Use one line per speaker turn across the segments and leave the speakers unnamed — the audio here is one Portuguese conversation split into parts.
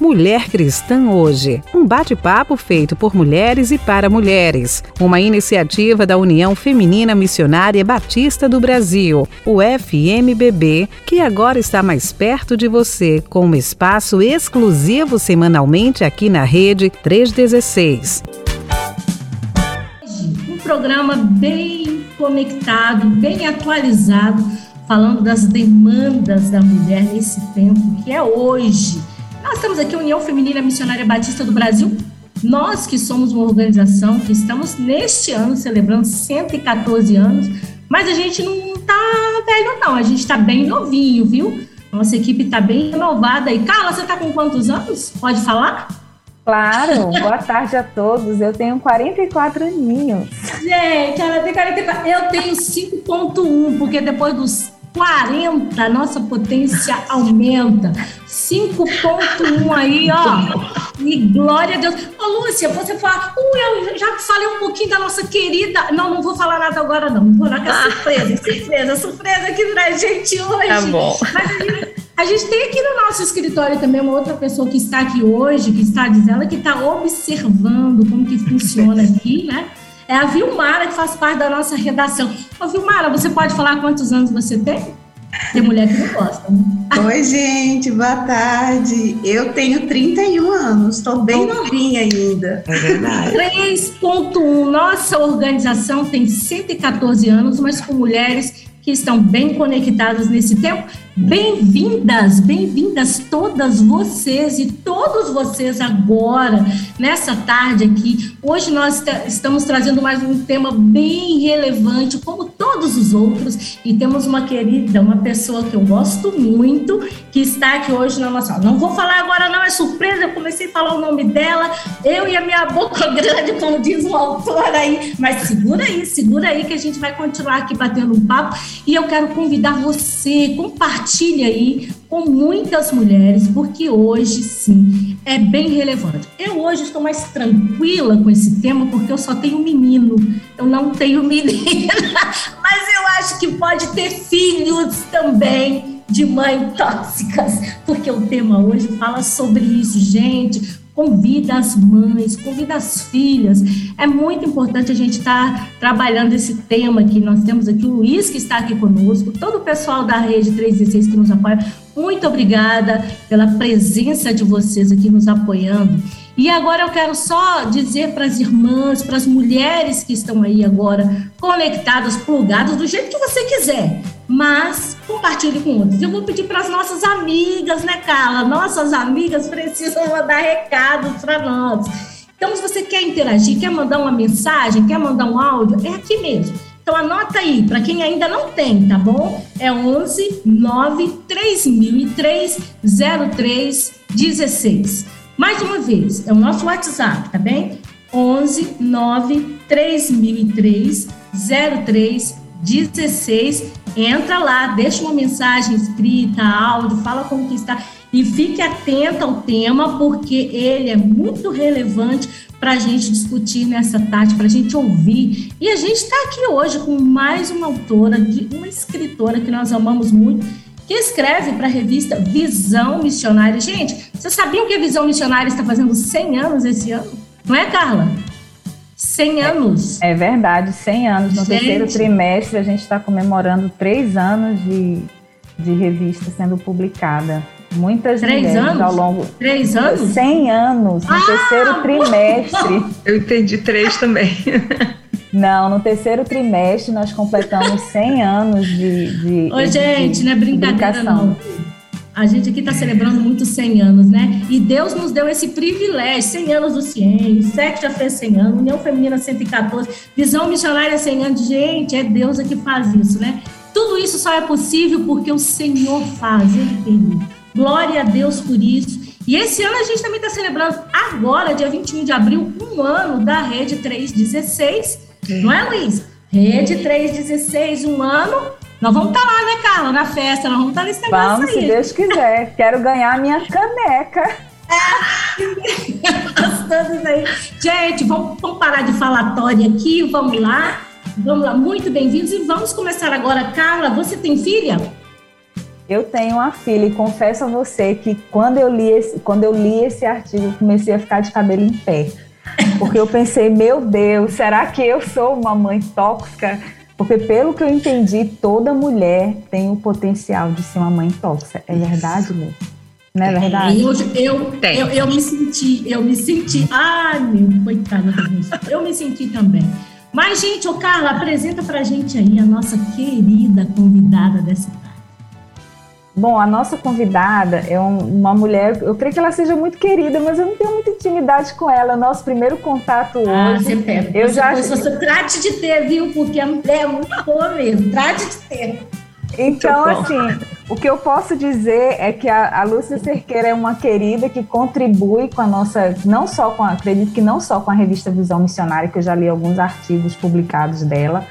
Mulher Cristã Hoje, um bate-papo feito por mulheres e para mulheres, uma iniciativa da União Feminina Missionária Batista do Brasil, o FMBB, que agora está mais perto de você, com um espaço exclusivo semanalmente aqui na Rede 316.
Um programa bem conectado, bem atualizado falando das demandas da mulher nesse tempo, que é hoje. Nós temos aqui a União Feminina Missionária Batista do Brasil, nós que somos uma organização que estamos neste ano celebrando 114 anos, mas a gente não tá velho não, a gente tá bem novinho, viu? Nossa equipe tá bem renovada. E Carla, você tá com quantos anos? Pode falar?
Claro, boa tarde a todos. Eu tenho 44 aninhos.
Gente, ela tem 44. Eu tenho 5.1, porque depois dos 40, nossa potência aumenta. 5.1 aí, ó. E glória a Deus. Ô, Lúcia, você fala, uh, eu já falei um pouquinho da nossa querida. Não, não vou falar nada agora, não. Vou falar que é surpresa, surpresa, surpresa aqui pra gente hoje.
Tá bom.
Mas a gente, a gente tem aqui no nosso escritório também uma outra pessoa que está aqui hoje, que está dizendo que está observando como que funciona aqui, né? É a Vilmara, que faz parte da nossa redação. Ô, Vilmara, você pode falar quantos anos você tem? Tem mulher que não gosta. Né?
Oi, gente, boa tarde. Eu tenho 31 anos, estou bem novinha ainda.
É verdade. 3.1. Nossa organização tem 114 anos, mas com mulheres que estão bem conectadas nesse tempo. Bem-vindas, bem-vindas todas vocês e todos vocês agora, nessa tarde aqui. Hoje nós estamos trazendo mais um tema bem relevante, como todos os outros, e temos uma querida, uma pessoa que eu gosto muito, que está aqui hoje na nossa. Não vou falar agora, não, é surpresa, eu comecei a falar o nome dela, eu e a minha boca grande, como diz o autor aí, mas segura aí, segura aí que a gente vai continuar aqui batendo um papo, e eu quero convidar você, compartilhar compartilhe aí com muitas mulheres, porque hoje sim é bem relevante. Eu hoje estou mais tranquila com esse tema porque eu só tenho menino, eu não tenho menina, mas eu acho que pode ter filhos também de mães tóxicas, porque o tema hoje fala sobre isso, gente. Convida as mães, convida as filhas. É muito importante a gente estar tá trabalhando esse tema que nós temos aqui, o Luiz que está aqui conosco, todo o pessoal da Rede 316 que nos apoia. Muito obrigada pela presença de vocês aqui nos apoiando. E agora eu quero só dizer para as irmãs, para as mulheres que estão aí agora conectadas, plugadas, do jeito que você quiser, mas compartilhe com outros. Eu vou pedir para as nossas amigas, né, Carla? Nossas amigas precisam mandar recados para nós. Então, se você quer interagir, quer mandar uma mensagem, quer mandar um áudio, é aqui mesmo. Então anota aí, para quem ainda não tem, tá bom? É 11 9 3003 03 16. Mais uma vez, é o nosso WhatsApp, tá bem? 11 9 3003 03 16. Entra lá, deixa uma mensagem escrita, áudio, fala como que está e fique atenta ao tema, porque ele é muito relevante para a gente discutir nessa tarde, para a gente ouvir. E a gente está aqui hoje com mais uma autora, uma escritora que nós amamos muito que escreve para a revista Visão Missionária. Gente, vocês sabiam que a Visão Missionária está fazendo 100 anos esse ano? Não é, Carla? 100 anos.
É, é verdade, 100 anos. No gente. terceiro trimestre, a gente está comemorando três anos de, de revista sendo publicada. Muitas
Três
mulheres
anos?
ao longo.
Três anos?
100 anos, no ah, terceiro trimestre.
Eu entendi três também.
Não, no terceiro trimestre nós completamos 100 anos de. de
Ô, gente, de, não é brincadeira, não. A gente aqui está celebrando muito 100 anos, né? E Deus nos deu esse privilégio: 100 anos do CIEM, o SEC já fez 100 anos, União Feminina 114, Visão Missionária 100 anos. Gente, é Deus que faz isso, né? Tudo isso só é possível porque o Senhor faz, Ele tem. Glória a Deus por isso. E esse ano a gente também está celebrando, agora, dia 21 de abril, um ano da Rede 316 não é, Luiz? Rede 316, um ano. Nós vamos estar tá lá, né, Carla? Na festa, nós vamos estar tá nesse negócio
vamos, aí. se Deus quiser. Quero ganhar a minha caneca.
É, aí. Gente, vamos, vamos parar de falatória aqui, vamos lá. Vamos lá, muito bem-vindos e vamos começar agora. Carla, você tem filha?
Eu tenho uma filha e confesso a você que quando eu li esse, quando eu li esse artigo, eu comecei a ficar de cabelo em pé. Porque eu pensei, meu Deus, será que eu sou uma mãe tóxica? Porque pelo que eu entendi, toda mulher tem o potencial de ser uma mãe tóxica. É verdade, Lu? Não é verdade?
Eu, eu, eu, eu, me senti, eu me senti. Ai, meu, coitada da Eu me senti também. Mas, gente, o Carla, apresenta pra gente aí a nossa querida convidada dessa.
Bom, a nossa convidada é um, uma mulher, eu creio que ela seja muito querida, mas eu não tenho muita intimidade com ela. É o nosso primeiro contato ah, hoje.
Você pega. Eu você, já... você trate de ter, viu? Porque a mulher é muito boa mesmo. Trate de ter.
Então, assim, o que eu posso dizer é que a, a Lúcia Cerqueira é uma querida que contribui com a nossa, não só com, a, acredito que não só com a revista Visão Missionária, que eu já li alguns artigos publicados dela,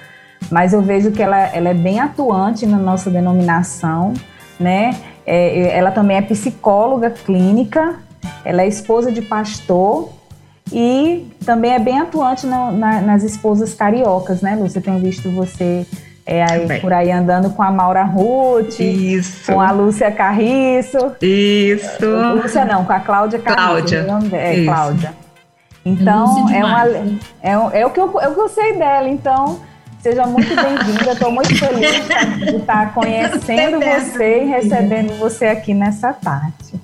mas eu vejo que ela, ela é bem atuante na nossa denominação, né? É, ela também é psicóloga clínica, ela é esposa de pastor e também é bem atuante no, na, nas esposas cariocas, né, Lúcia? Tenho visto você é aí, por aí andando com a Maura Ruth,
Isso.
com a Lúcia Carriço.
Isso.
Lúcia não, com a Cláudia
Carriço.
Cláudia. É, Isso. Cláudia. Então, é, uma, é, é, o que eu, é o que eu sei dela. Então, seja muito bem-vinda. Estou muito feliz de estar conhecendo você e recebendo você aqui nessa tarde.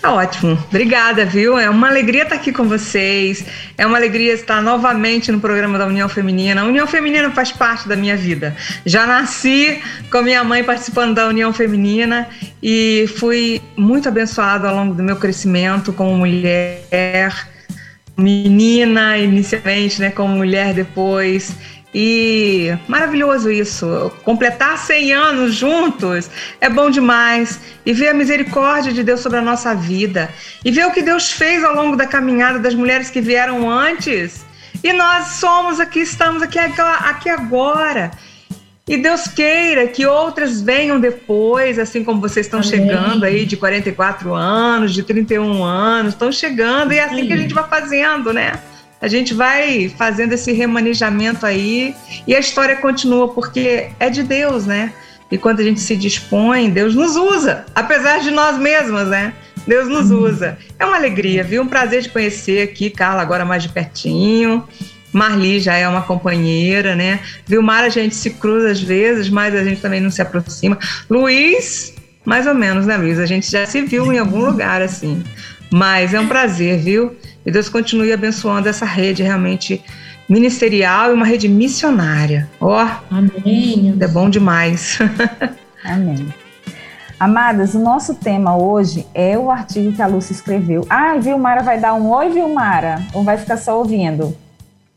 Tá ótimo. Obrigada, viu? É uma alegria estar aqui com vocês. É uma alegria estar novamente no programa da União Feminina. A União Feminina faz parte da minha vida. Já nasci com minha mãe participando da União Feminina e fui muito abençoada ao longo do meu crescimento como mulher, menina inicialmente, né, como mulher depois. E maravilhoso isso. Completar 100 anos juntos é bom demais. E ver a misericórdia de Deus sobre a nossa vida. E ver o que Deus fez ao longo da caminhada das mulheres que vieram antes. E nós somos aqui, estamos aqui, aqui agora. E Deus queira que outras venham depois, assim como vocês estão Amém. chegando aí de 44 anos, de 31 anos, estão chegando, e é assim Sim. que a gente vai fazendo, né? A gente vai fazendo esse remanejamento aí e a história continua, porque é de Deus, né? E quando a gente se dispõe, Deus nos usa, apesar de nós mesmas, né? Deus nos uhum. usa. É uma alegria, viu? Um prazer de conhecer aqui, Carla, agora mais de pertinho. Marli já é uma companheira, né? Vilmar a gente se cruza às vezes, mas a gente também não se aproxima. Luiz, mais ou menos, né, Luiz? A gente já se viu em algum lugar assim. Mas é um prazer, viu? E Deus continue abençoando essa rede realmente ministerial e uma rede missionária. Ó, oh, Amém. É bom demais.
Amém. Amadas, o nosso tema hoje é o artigo que a Lúcia escreveu. Ah, Vilmara vai dar um oi, Vilmara? Ou vai ficar só ouvindo?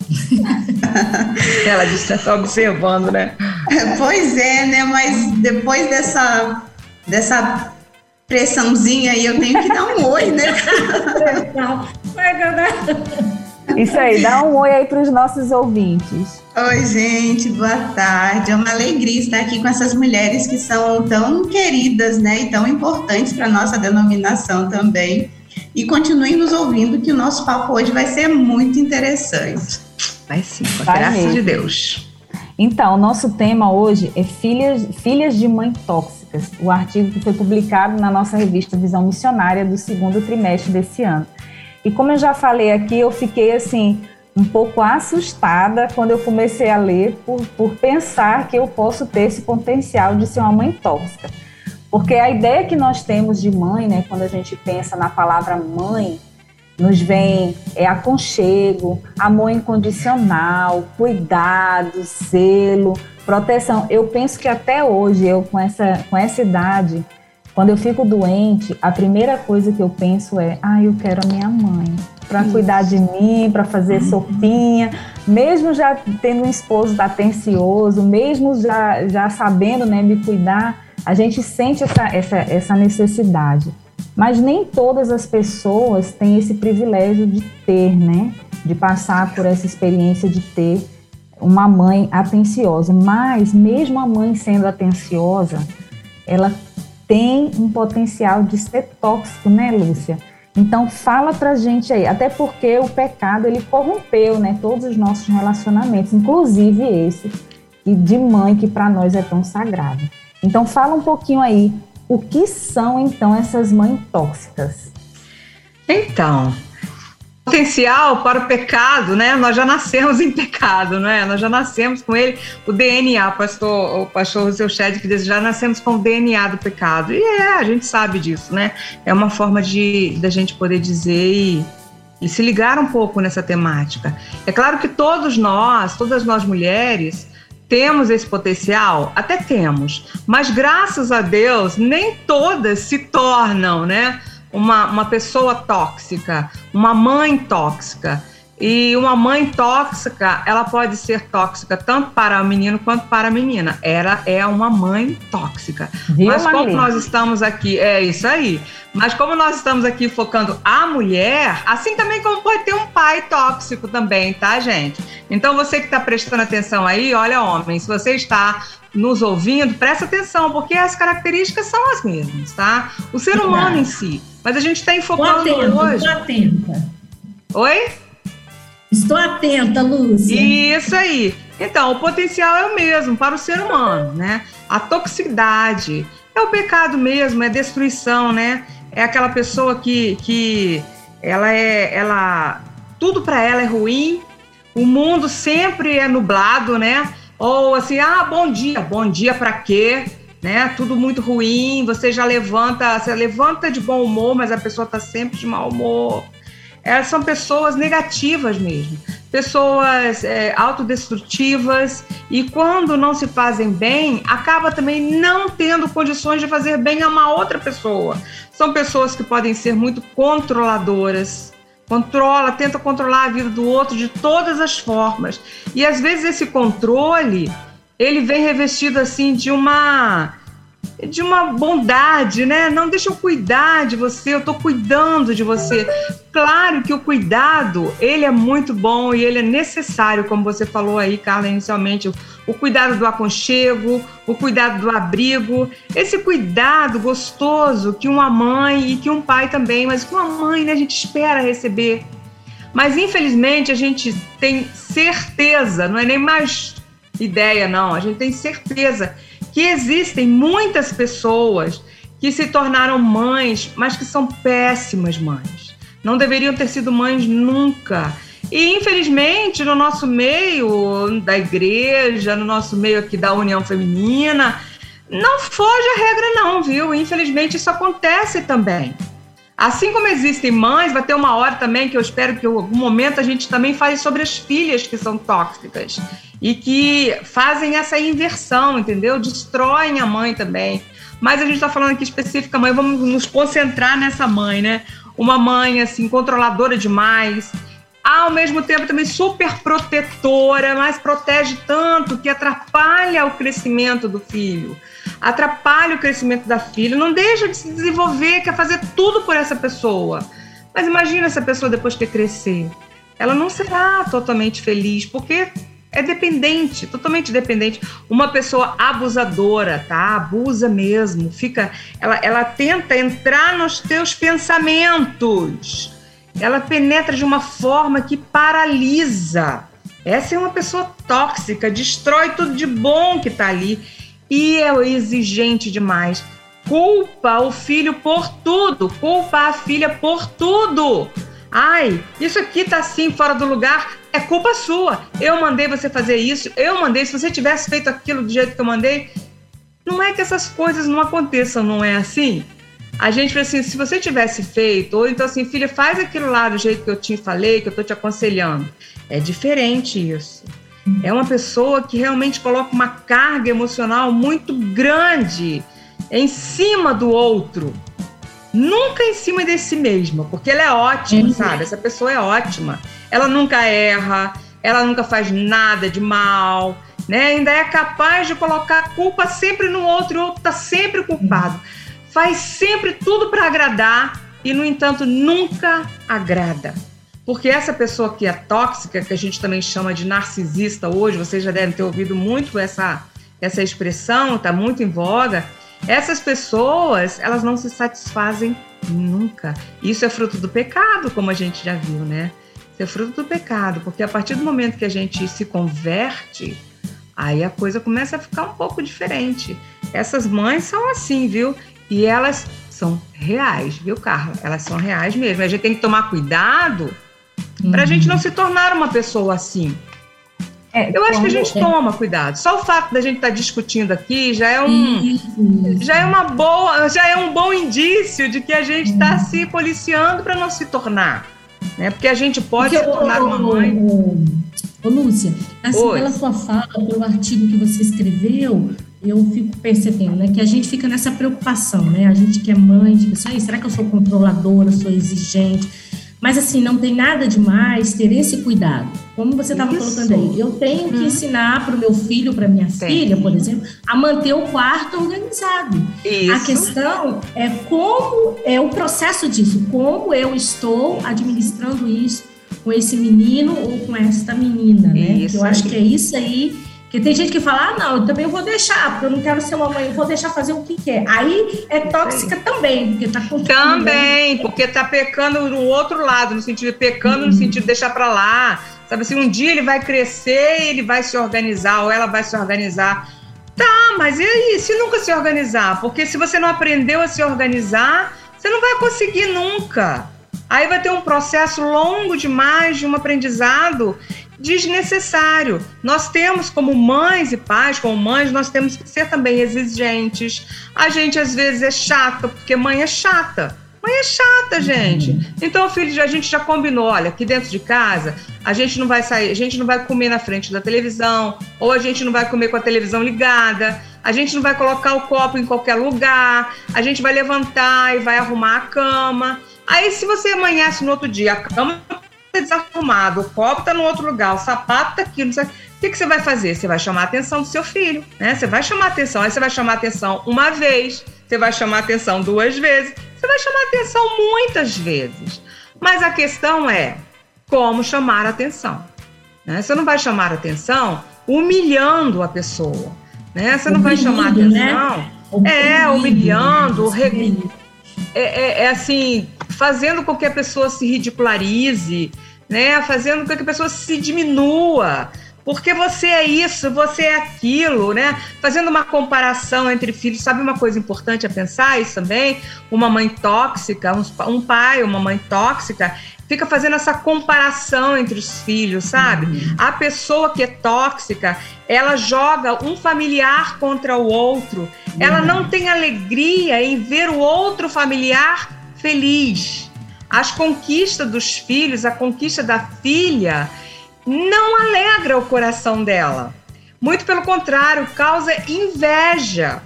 Ela disse que está só observando, né?
Pois é, né? Mas depois dessa, dessa pressãozinha aí, eu tenho que dar um oi, né?
Isso aí, dá um oi aí para os nossos ouvintes.
Oi, gente, boa tarde. É uma alegria estar aqui com essas mulheres que são tão queridas, né, e tão importantes para nossa denominação também. E continuem nos ouvindo, que o nosso papo hoje vai ser muito interessante.
Vai sim, com a graça mesmo. de Deus.
Então, o nosso tema hoje é filhas, filhas de mãe o artigo que foi publicado na nossa revista Visão Missionária do segundo trimestre desse ano. E como eu já falei aqui, eu fiquei assim um pouco assustada quando eu comecei a ler por, por pensar que eu posso ter esse potencial de ser uma mãe tóxica. Porque a ideia que nós temos de mãe, né, quando a gente pensa na palavra mãe, nos vem é, aconchego, amor incondicional, cuidado, zelo, proteção. Eu penso que até hoje, eu com essa, com essa idade, quando eu fico doente, a primeira coisa que eu penso é: ah, eu quero a minha mãe para cuidar de mim, para fazer uhum. sopinha, mesmo já tendo um esposo atencioso, mesmo já, já sabendo né, me cuidar, a gente sente essa, essa, essa necessidade. Mas nem todas as pessoas têm esse privilégio de ter, né? De passar por essa experiência de ter uma mãe atenciosa. Mas, mesmo a mãe sendo atenciosa, ela tem um potencial de ser tóxico, né, Lúcia? Então fala pra gente aí, até porque o pecado ele corrompeu, né, todos os nossos relacionamentos, inclusive esse e de mãe que para nós é tão sagrado. Então fala um pouquinho aí, o que são então essas mães tóxicas?
Então, potencial para o pecado, né? Nós já nascemos em pecado, né? Nós já nascemos com ele, o DNA, pastor, o pastor Rousseau Shedd que diz, já nascemos com o DNA do pecado. E é, a gente sabe disso, né? É uma forma de da gente poder dizer e, e se ligar um pouco nessa temática. É claro que todos nós, todas nós mulheres, temos esse potencial? Até temos, mas graças a Deus, nem todas se tornam, né? Uma, uma pessoa tóxica, uma mãe tóxica. E uma mãe tóxica, ela pode ser tóxica tanto para o menino quanto para a menina. Ela é uma mãe tóxica. Viu, Mas como nós estamos aqui, é isso aí. Mas como nós estamos aqui focando a mulher, assim também como pode ter um pai tóxico também, tá, gente? Então você que está prestando atenção aí, olha, homem, se você está nos ouvindo, presta atenção, porque as características são as mesmas, tá? O ser humano em si. Mas a gente está enfocando atenta, hoje.
Estou atenta.
Oi?
Estou atenta, Lúcia.
Isso aí. Então, o potencial é o mesmo para o ser humano, né? A toxicidade é o pecado mesmo, é destruição, né? É aquela pessoa que, que ela é, ela tudo para ela é ruim. O mundo sempre é nublado, né? Ou assim, ah, bom dia. Bom dia para quê? Né? Tudo muito ruim, você já levanta, você levanta de bom humor, mas a pessoa está sempre de mau humor. Elas são pessoas negativas mesmo, pessoas é, autodestrutivas e quando não se fazem bem, acaba também não tendo condições de fazer bem a uma outra pessoa. São pessoas que podem ser muito controladoras, controla, tenta controlar a vida do outro de todas as formas. E às vezes esse controle, ele vem revestido assim de uma de uma bondade, né? Não deixa eu cuidar de você, eu estou cuidando de você. Claro que o cuidado, ele é muito bom e ele é necessário, como você falou aí, Carla, inicialmente, o cuidado do aconchego, o cuidado do abrigo, esse cuidado gostoso que uma mãe e que um pai também, mas que uma mãe, né, a gente espera receber. Mas infelizmente a gente tem certeza, não é nem mais ideia, não, a gente tem certeza que existem muitas pessoas que se tornaram mães, mas que são péssimas mães. Não deveriam ter sido mães nunca. E infelizmente, no nosso meio da igreja, no nosso meio aqui da União Feminina, não foge a regra, não, viu? Infelizmente, isso acontece também. Assim como existem mães, vai ter uma hora também que eu espero que em algum momento a gente também fale sobre as filhas que são tóxicas e que fazem essa inversão, entendeu? Destroem a mãe também. Mas a gente está falando aqui específica mãe, vamos nos concentrar nessa mãe, né? Uma mãe assim controladora demais, ao mesmo tempo também super protetora, mas protege tanto que atrapalha o crescimento do filho, atrapalha o crescimento da filha, não deixa de se desenvolver, quer fazer tudo por essa pessoa. Mas imagina essa pessoa depois que crescer. Ela não será totalmente feliz, porque é dependente, totalmente dependente. Uma pessoa abusadora, tá? Abusa mesmo, fica, ela, ela tenta entrar nos teus pensamentos. Ela penetra de uma forma que paralisa. Essa é uma pessoa tóxica, destrói tudo de bom que tá ali e é exigente demais. Culpa o filho por tudo, culpa a filha por tudo. Ai, isso aqui tá assim fora do lugar, é culpa sua. Eu mandei você fazer isso, eu mandei. Se você tivesse feito aquilo do jeito que eu mandei, não é que essas coisas não aconteçam, não é assim? A gente assim, se você tivesse feito, ou então assim, filha, faz aquilo lá do jeito que eu te falei, que eu tô te aconselhando. É diferente isso. É uma pessoa que realmente coloca uma carga emocional muito grande em cima do outro nunca em cima de si mesma, porque ela é ótima, uhum. sabe? Essa pessoa é ótima. Ela nunca erra, ela nunca faz nada de mal, né? Ainda é capaz de colocar a culpa sempre no outro e o outro tá sempre culpado. Faz sempre tudo para agradar e, no entanto, nunca agrada. Porque essa pessoa que é tóxica, que a gente também chama de narcisista hoje, vocês já devem ter ouvido muito essa, essa expressão, está muito em voga essas pessoas, elas não se satisfazem nunca. Isso é fruto do pecado, como a gente já viu, né? Isso é fruto do pecado, porque a partir do momento que a gente se converte, aí a coisa começa a ficar um pouco diferente. Essas mães são assim, viu? E elas são reais, viu, Carla? Elas são reais mesmo. A gente tem que tomar cuidado uhum. para a gente não se tornar uma pessoa assim. É, eu acho que a gente é. toma cuidado. Só o fato da gente estar tá discutindo aqui já é um já é uma boa, já é um bom indício de que a gente está se policiando para não se tornar, né? Porque a gente pode Porque, se tornar uma mãe. Ô,
ô, Lúcia, assim, Oi. pela sua fala, pelo artigo que você escreveu, eu fico percebendo, né, que a gente fica nessa preocupação, né? A gente que é mãe, tipo, será que eu sou controladora, sou exigente? Mas assim, não tem nada demais ter esse cuidado. Como você estava colocando aí, eu tenho que hum. ensinar para o meu filho, para minha Sim. filha, por exemplo, a manter o quarto organizado. Isso. A questão é como é o processo disso, como eu estou administrando isso com esse menino ou com essa menina, né? Isso. Eu acho que é isso aí porque tem gente que fala, ah, não, eu também vou deixar, porque eu não quero ser uma mãe, eu vou deixar fazer o que quer. Aí é tóxica também, porque tá
Também, porque tá pecando no outro lado, no sentido de pecando, no uhum. sentido de deixar para lá. Sabe assim, um dia ele vai crescer, ele vai se organizar, ou ela vai se organizar. Tá, mas e aí, se nunca se organizar? Porque se você não aprendeu a se organizar, você não vai conseguir nunca. Aí vai ter um processo longo demais de um aprendizado desnecessário. Nós temos, como mães e pais, como mães, nós temos que ser também exigentes. A gente às vezes é chata, porque mãe é chata. Mãe é chata, gente. Uhum. Então, filho, a gente já combinou, olha, aqui dentro de casa, a gente não vai sair, a gente não vai comer na frente da televisão, ou a gente não vai comer com a televisão ligada, a gente não vai colocar o copo em qualquer lugar, a gente vai levantar e vai arrumar a cama. Aí, se você amanhece no outro dia, a cama desarrumado, o copo está no outro lugar, o sapato está aqui, não sei. O que, que você vai fazer? Você vai chamar a atenção do seu filho, né? Você vai chamar a atenção, aí você vai chamar a atenção uma vez, você vai chamar a atenção duas vezes, você vai chamar a atenção muitas vezes. Mas a questão é como chamar a atenção. Né? Você não vai chamar a atenção humilhando a pessoa. Né? Você não vai chamar a né? atenção. Né? É, humilhando, re... é, é, é assim, fazendo com que a pessoa se ridicularize, né? Fazendo com que a pessoa se diminua. Porque você é isso, você é aquilo, né? Fazendo uma comparação entre filhos, sabe uma coisa importante a pensar isso também? Uma mãe tóxica, um pai, uma mãe tóxica, fica fazendo essa comparação entre os filhos, sabe? Uhum. A pessoa que é tóxica, ela joga um familiar contra o outro. Uhum. Ela não tem alegria em ver o outro familiar feliz. As conquistas dos filhos, a conquista da filha, não alegra o coração dela. Muito pelo contrário, causa inveja.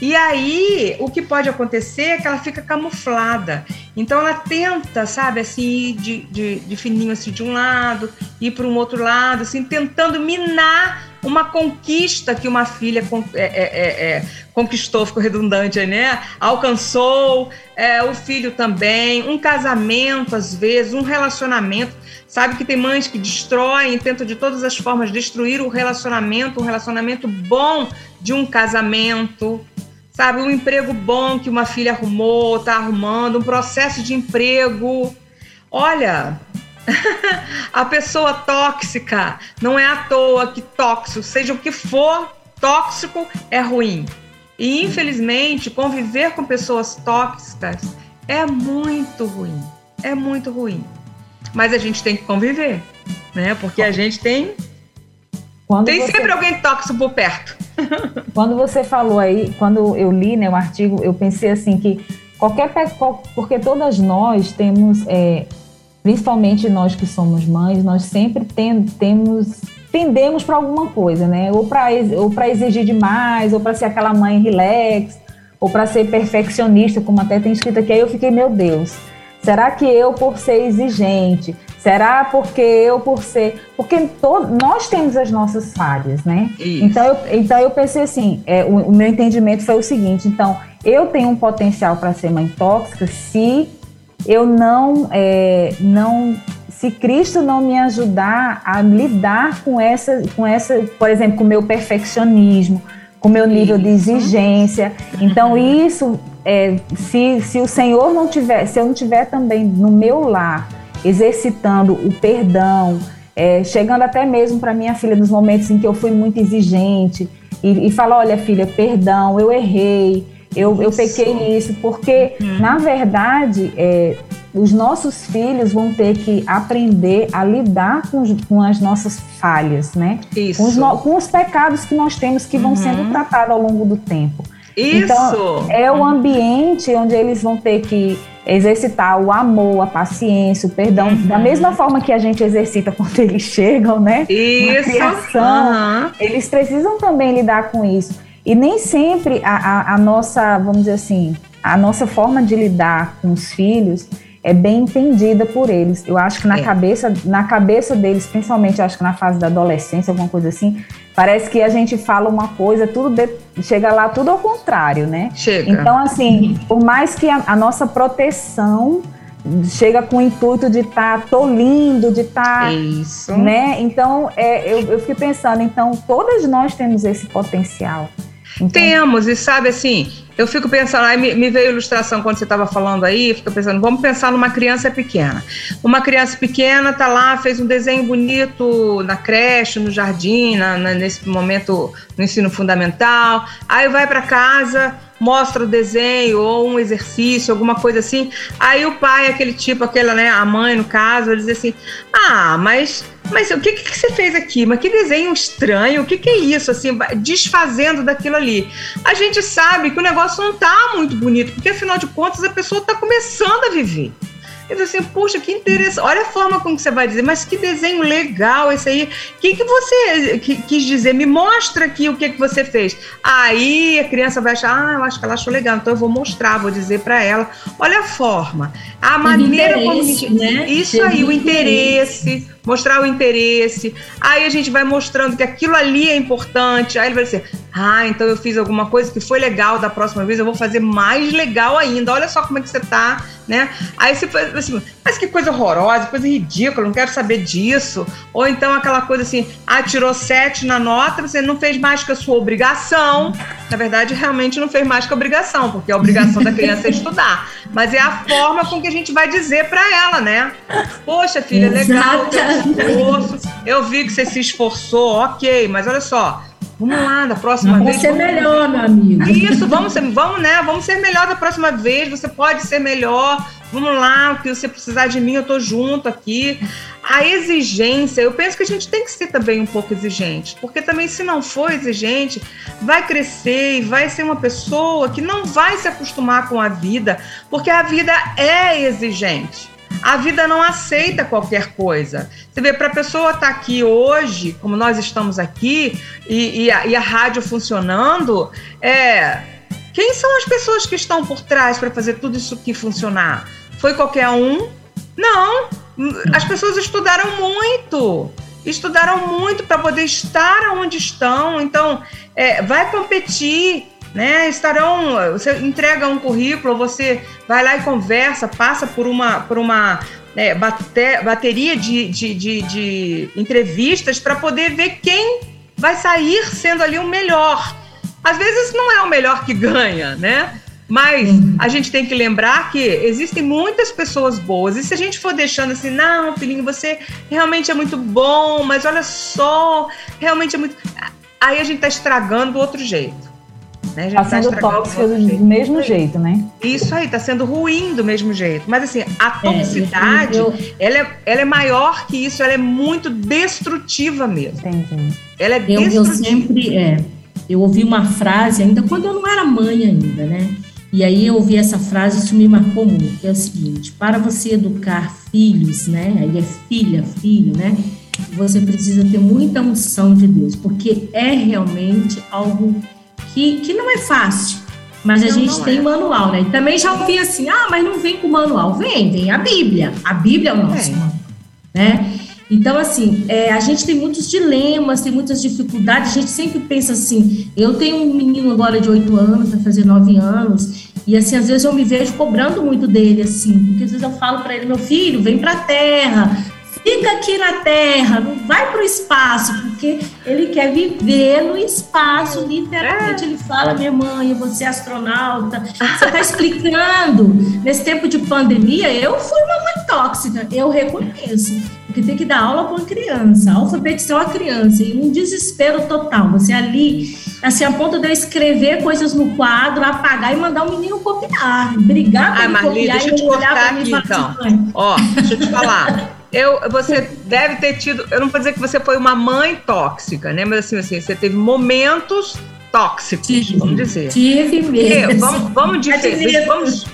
E aí, o que pode acontecer é que ela fica camuflada. Então, ela tenta, sabe, assim, de, de, de fininho, assim, de um lado, ir para um outro lado, assim, tentando minar uma conquista que uma filha é, é, é, é, conquistou, ficou redundante, né? Alcançou, é, o filho também, um casamento, às vezes, um relacionamento. Sabe que tem mães que destroem, tentam de todas as formas destruir o relacionamento, um relacionamento bom de um casamento, sabe? Um emprego bom que uma filha arrumou, está arrumando, um processo de emprego. Olha, a pessoa tóxica não é à toa que tóxico, seja o que for, tóxico é ruim. E infelizmente, conviver com pessoas tóxicas é muito ruim. É muito ruim. Mas a gente tem que conviver, né? Porque a gente tem quando tem você... sempre alguém tóxico por perto.
Quando você falou aí, quando eu li né, o artigo, eu pensei assim que qualquer porque todas nós temos é, principalmente nós que somos mães, nós sempre tem, temos tendemos para alguma coisa, né? Ou para ou para exigir demais, ou para ser aquela mãe relax, ou para ser perfeccionista, como até tem escrito aqui. Aí eu fiquei, meu Deus, será que eu por ser exigente? Será porque eu por ser. Porque to, nós temos as nossas falhas, né? Então eu, então eu pensei assim: é, o, o meu entendimento foi o seguinte: então, eu tenho um potencial para ser mãe tóxica se eu não, é, não se Cristo não me ajudar a lidar com essa, com essa, por exemplo, com o meu perfeccionismo, com o meu nível de exigência. Então, isso, é, se, se o Senhor não tiver, se eu não tiver também no meu lar, exercitando o perdão, é, chegando até mesmo para minha filha nos momentos em que eu fui muito exigente, e, e fala: olha, filha, perdão, eu errei, eu, eu pequei nisso, porque, hum. na verdade, é, os nossos filhos vão ter que aprender a lidar com, com as nossas falhas, né? Isso. Com os, com os, pecados que nós temos que vão uhum. sendo tratados ao longo do tempo.
Isso!
Então, é o ambiente onde eles vão ter que exercitar o amor, a paciência, o perdão, uhum. da mesma forma que a gente exercita quando eles chegam, né?
Isso!
Na criação, uhum. eles precisam também lidar com isso. E nem sempre a, a, a nossa, vamos dizer assim, a nossa forma de lidar com os filhos é bem entendida por eles. Eu acho que na é. cabeça, na cabeça deles, principalmente acho que na fase da adolescência, alguma coisa assim, parece que a gente fala uma coisa, tudo de, chega lá tudo ao contrário, né?
Chega.
Então assim, por mais que a, a nossa proteção chega com o intuito de estar tá tolindo, de estar, tá,
Isso.
né? Então, é, eu, eu fiquei pensando, então todas nós temos esse potencial.
Então, Temos, e sabe assim, eu fico pensando, aí me, me veio a ilustração quando você estava falando aí, fico pensando, vamos pensar numa criança pequena. Uma criança pequena tá lá, fez um desenho bonito na creche, no jardim, na, na, nesse momento no ensino fundamental, aí vai para casa, mostra o desenho ou um exercício, alguma coisa assim. Aí o pai, aquele tipo, aquela, né, a mãe no caso, ele diz assim: "Ah, mas mas o que, que você fez aqui? Mas que desenho estranho, o que, que é isso? Assim, desfazendo daquilo ali. A gente sabe que o negócio não tá muito bonito, porque afinal de contas a pessoa está começando a viver. Eu assim, puxa, que interessante. Olha a forma como você vai dizer, mas que desenho legal esse aí. O que, que você quis dizer? Me mostra aqui o que, que você fez. Aí a criança vai achar, ah, eu acho que ela achou legal, então eu vou mostrar, vou dizer para ela. Olha a forma, a maneira como. Né? Isso aí, o interesse mostrar o interesse. Aí a gente vai mostrando que aquilo ali é importante. Aí ele vai dizer: Ah, então eu fiz alguma coisa que foi legal da próxima vez, eu vou fazer mais legal ainda. Olha só como é que você tá, né? Aí você faz assim, mas que coisa horrorosa, coisa ridícula, não quero saber disso. Ou então aquela coisa assim: Ah, tirou sete na nota, você não fez mais que a sua obrigação. Na verdade, realmente não fez mais que a obrigação, porque a obrigação da criança é estudar. Mas é a forma com que a gente vai dizer para ela, né? Poxa, filha, legal esforço. Eu vi que você se esforçou, ok, mas olha só. Vamos lá, da próxima
vamos
vez.
Vamos ser melhor, meu amigo.
Isso, vamos ser, vamos, né? Vamos ser melhor da próxima vez. Você pode ser melhor. Vamos lá, o que você precisar de mim, eu tô junto aqui. A exigência, eu penso que a gente tem que ser também um pouco exigente, porque também se não for exigente, vai crescer e vai ser uma pessoa que não vai se acostumar com a vida, porque a vida é exigente. A vida não aceita qualquer coisa. Você vê, para a pessoa estar tá aqui hoje, como nós estamos aqui, e, e, a, e a rádio funcionando, é, quem são as pessoas que estão por trás para fazer tudo isso aqui funcionar? Foi qualquer um? Não. As pessoas estudaram muito. Estudaram muito para poder estar onde estão. Então, é, vai competir né? Estarão, você entrega um currículo, você vai lá e conversa, passa por uma, por uma é, bateria de, de, de, de entrevistas para poder ver quem vai sair sendo ali o melhor. Às vezes não é o melhor que ganha, né? Mas a gente tem que lembrar que existem muitas pessoas boas. E se a gente for deixando assim, não, filhinho, você realmente é muito bom, mas olha só, realmente é muito. Aí a gente está estragando do outro jeito.
Né? Já tá, tá sendo tóxica do jeito. mesmo jeito, né?
Isso aí, tá sendo ruim do mesmo jeito. Mas assim, a é, toxicidade, é, eu... ela, é, ela é maior que isso, ela é muito destrutiva mesmo. Entendi. Ela é destrutiva.
Eu, eu sempre, é, eu ouvi uma frase ainda quando eu não era mãe ainda, né? E aí eu ouvi essa frase, isso me marcou muito, que é o seguinte, para você educar filhos, né? Aí é filha, filho, né? Você precisa ter muita unção de Deus, porque é realmente algo que, que não é fácil. Mas a gente tem é. manual, né? E também já ouvi assim, ah, mas não vem com manual. Vem, vem a Bíblia. A Bíblia é o nosso é. manual, né? Então, assim, é, a gente tem muitos dilemas, tem muitas dificuldades. A gente sempre pensa assim, eu tenho um menino agora de oito anos, vai fazer nove anos, e assim, às vezes eu me vejo cobrando muito dele, assim, porque às vezes eu falo para ele, meu filho, vem para a terra, fica aqui na Terra, não vai para o espaço, porque ele quer viver no espaço, literalmente. Ele fala, minha mãe, eu vou ser astronauta. Você está explicando. Nesse tempo de pandemia, eu fui uma mãe tóxica, eu reconheço. porque tem que dar aula para uma criança, alfabetizar uma criança, e um desespero total. Você ali, assim, a ponto de eu escrever coisas no quadro, apagar e mandar o menino copiar, brigar
com ah, Marli, deixa eu te cortar aqui, então. Assim, Ó, deixa eu te falar. Eu, você deve ter tido, eu não vou dizer que você foi uma mãe tóxica, né? Mas assim, assim você teve momentos tóxicos, tive, vamos dizer.
Tive mesmo.
Vamos, vamos, dizer, vamos,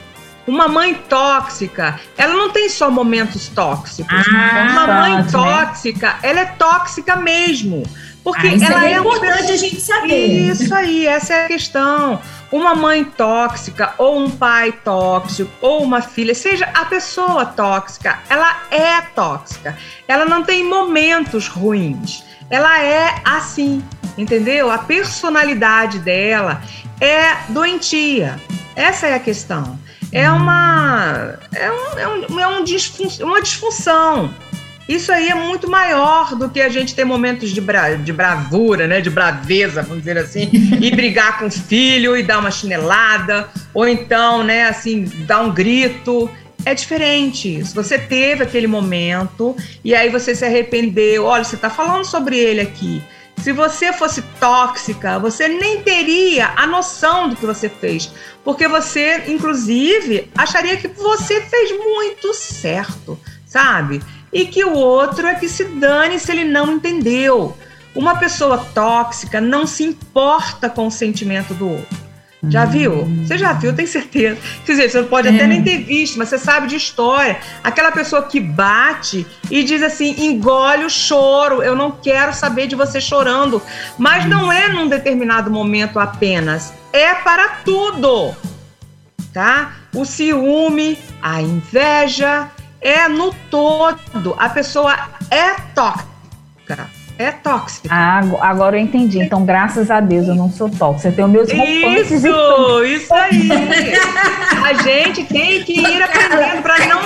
uma mãe tóxica, ela não tem só momentos tóxicos. Ah, uma mãe né? tóxica, ela é tóxica mesmo. Porque ah, ela é,
é importante a gente saber.
Isso aí, essa é a questão. Uma mãe tóxica, ou um pai tóxico, ou uma filha, seja a pessoa tóxica, ela é tóxica. Ela não tem momentos ruins. Ela é assim, entendeu? A personalidade dela é doentia. Essa é a questão. É uma, é, um, é, um, é um disfun uma disfunção isso aí é muito maior do que a gente ter momentos de, bra de bravura, né? De braveza, vamos dizer assim, e brigar com o filho e dar uma chinelada, ou então, né, assim, dar um grito. É diferente. Se você teve aquele momento e aí você se arrependeu, olha, você está falando sobre ele aqui. Se você fosse tóxica, você nem teria a noção do que você fez, porque você, inclusive, acharia que você fez muito certo, sabe? E que o outro é que se dane se ele não entendeu. Uma pessoa tóxica não se importa com o sentimento do outro. Já hum. viu? Você já viu, tem certeza. Quer dizer, você pode é. até nem ter visto, mas você sabe de história. Aquela pessoa que bate e diz assim: engole o choro, eu não quero saber de você chorando. Mas não é num determinado momento apenas, é para tudo. Tá? O ciúme, a inveja, é no todo. A pessoa é tóxica. É tóxica.
Ah, agora eu entendi. Então, graças a Deus, eu não sou tóxica. Eu tenho meus.
Isso, isso aí. a gente tem que ir aprendendo para não.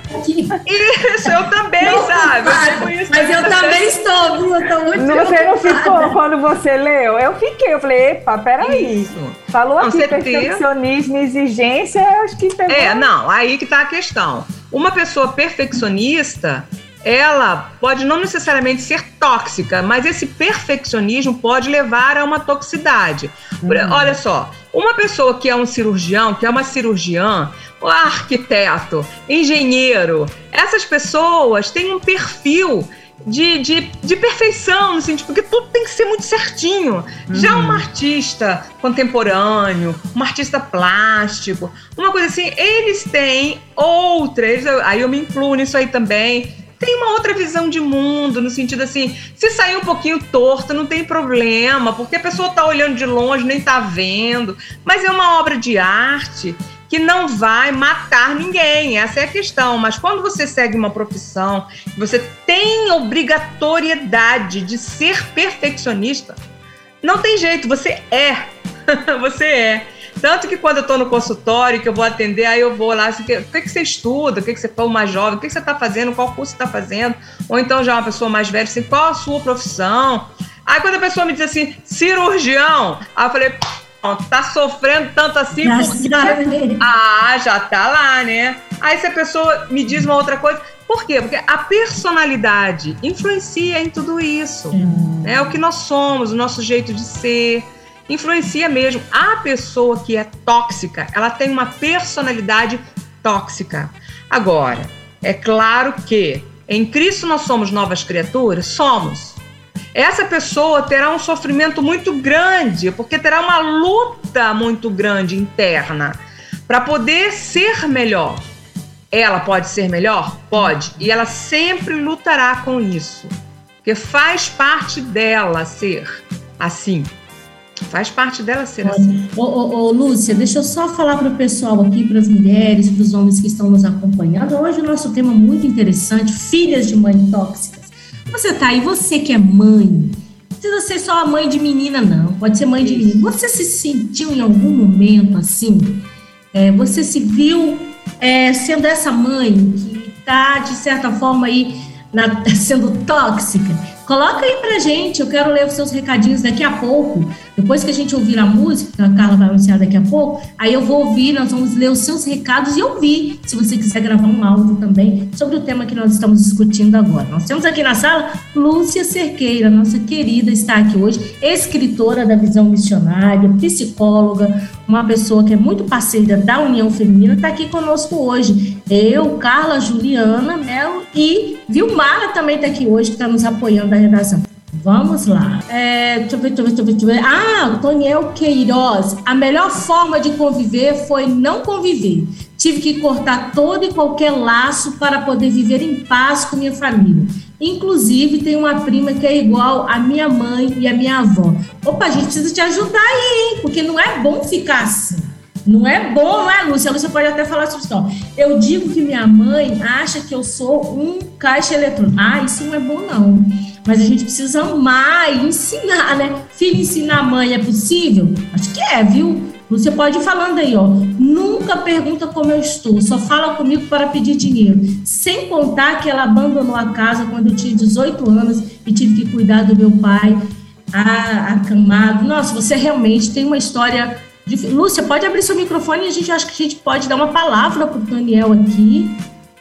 Isso, eu também, não, sabe?
Eu mas eu também estou, viu? Eu tô muito
Você não ficou quando você leu? Eu fiquei. Eu falei, epa, peraí. Isso. Falou não, aqui perfeccionismo e exigência, eu acho que pegou.
É, não, aí que tá a questão. Uma pessoa perfeccionista, ela pode não necessariamente ser tóxica, mas esse perfeccionismo pode levar a uma toxicidade. Uhum. Olha só, uma pessoa que é um cirurgião, que é uma cirurgiã, um arquiteto, engenheiro, essas pessoas têm um perfil de, de, de perfeição, no sentido, porque tudo tem que ser muito certinho. Uhum. Já um artista contemporâneo, um artista plástico, uma coisa assim, eles têm outras, aí eu me incluo nisso aí também, tem uma outra visão de mundo, no sentido assim, se sair um pouquinho torto, não tem problema, porque a pessoa está olhando de longe, nem está vendo, mas é uma obra de arte que não vai matar ninguém, essa é a questão. Mas quando você segue uma profissão, você tem obrigatoriedade de ser perfeccionista, não tem jeito, você é. você é. Tanto que quando eu estou no consultório, que eu vou atender, aí eu vou lá, assim, o que, que você estuda, o que, que você for mais jovem, o que, que você está fazendo, qual curso você está fazendo, ou então já uma pessoa mais velha, assim, qual a sua profissão? Aí quando a pessoa me diz assim, cirurgião, aí eu falei, tá sofrendo tanto assim porque... Ah, já tá lá, né? Aí se a pessoa me diz uma outra coisa, por quê? Porque a personalidade influencia em tudo isso. Hum. Né? O que nós somos, o nosso jeito de ser, influencia mesmo. A pessoa que é tóxica, ela tem uma personalidade tóxica. Agora, é claro que em Cristo nós somos novas criaturas? Somos essa pessoa terá um sofrimento muito grande, porque terá uma luta muito grande interna para poder ser melhor. Ela pode ser melhor? Pode. E ela sempre lutará com isso. Porque faz parte dela ser assim. Faz parte dela ser assim.
Ô, ô, ô, Lúcia, deixa eu só falar para o pessoal aqui, para as mulheres, para os homens que estão nos acompanhando. Hoje o nosso tema é muito interessante, filhas de mãe tóxica. Você tá aí, você que é mãe, não precisa ser só a mãe de menina, não. Pode ser mãe de menino. Você se sentiu em algum momento assim? É, você se viu é, sendo essa mãe que tá, de certa forma, aí na, sendo tóxica? Coloca aí pra gente, eu quero ler os seus recadinhos daqui a pouco. Depois que a gente ouvir a música, que a Carla vai anunciar daqui a pouco, aí eu vou ouvir, nós vamos ler os seus recados e ouvir, se você quiser gravar um áudio também, sobre o tema que nós estamos discutindo agora. Nós temos aqui na sala Lúcia Cerqueira, nossa querida, está aqui hoje, escritora da Visão Missionária, psicóloga, uma pessoa que é muito parceira da União Feminina, está aqui conosco hoje. Eu, Carla, Juliana, Mel e Vilmara também está aqui hoje, que está nos apoiando da redação. Vamos lá. É, deixa eu ver, deixa eu ver, deixa eu ver, Ah, Toniel Queiroz. A melhor forma de conviver foi não conviver. Tive que cortar todo e qualquer laço para poder viver em paz com minha família. Inclusive, tem uma prima que é igual a minha mãe e a minha avó. Opa, a gente precisa te ajudar aí, hein? Porque não é bom ficar assim. Não é bom, não é, Lúcia? A Lúcia pode até falar sobre isso. Eu digo que minha mãe acha que eu sou um caixa eletrônico. Ah, isso não é bom, não. Mas a gente precisa amar e ensinar, né? Filho ensinar a mãe é possível? Acho que é, viu? Você pode ir falando aí, ó. Nunca pergunta como eu estou, só fala comigo para pedir dinheiro. Sem contar que ela abandonou a casa quando eu tinha 18 anos e tive que cuidar do meu pai acamado. Nossa, você realmente tem uma história Lúcia, pode abrir seu microfone e a gente acha que a gente pode dar uma palavra para o Daniel aqui,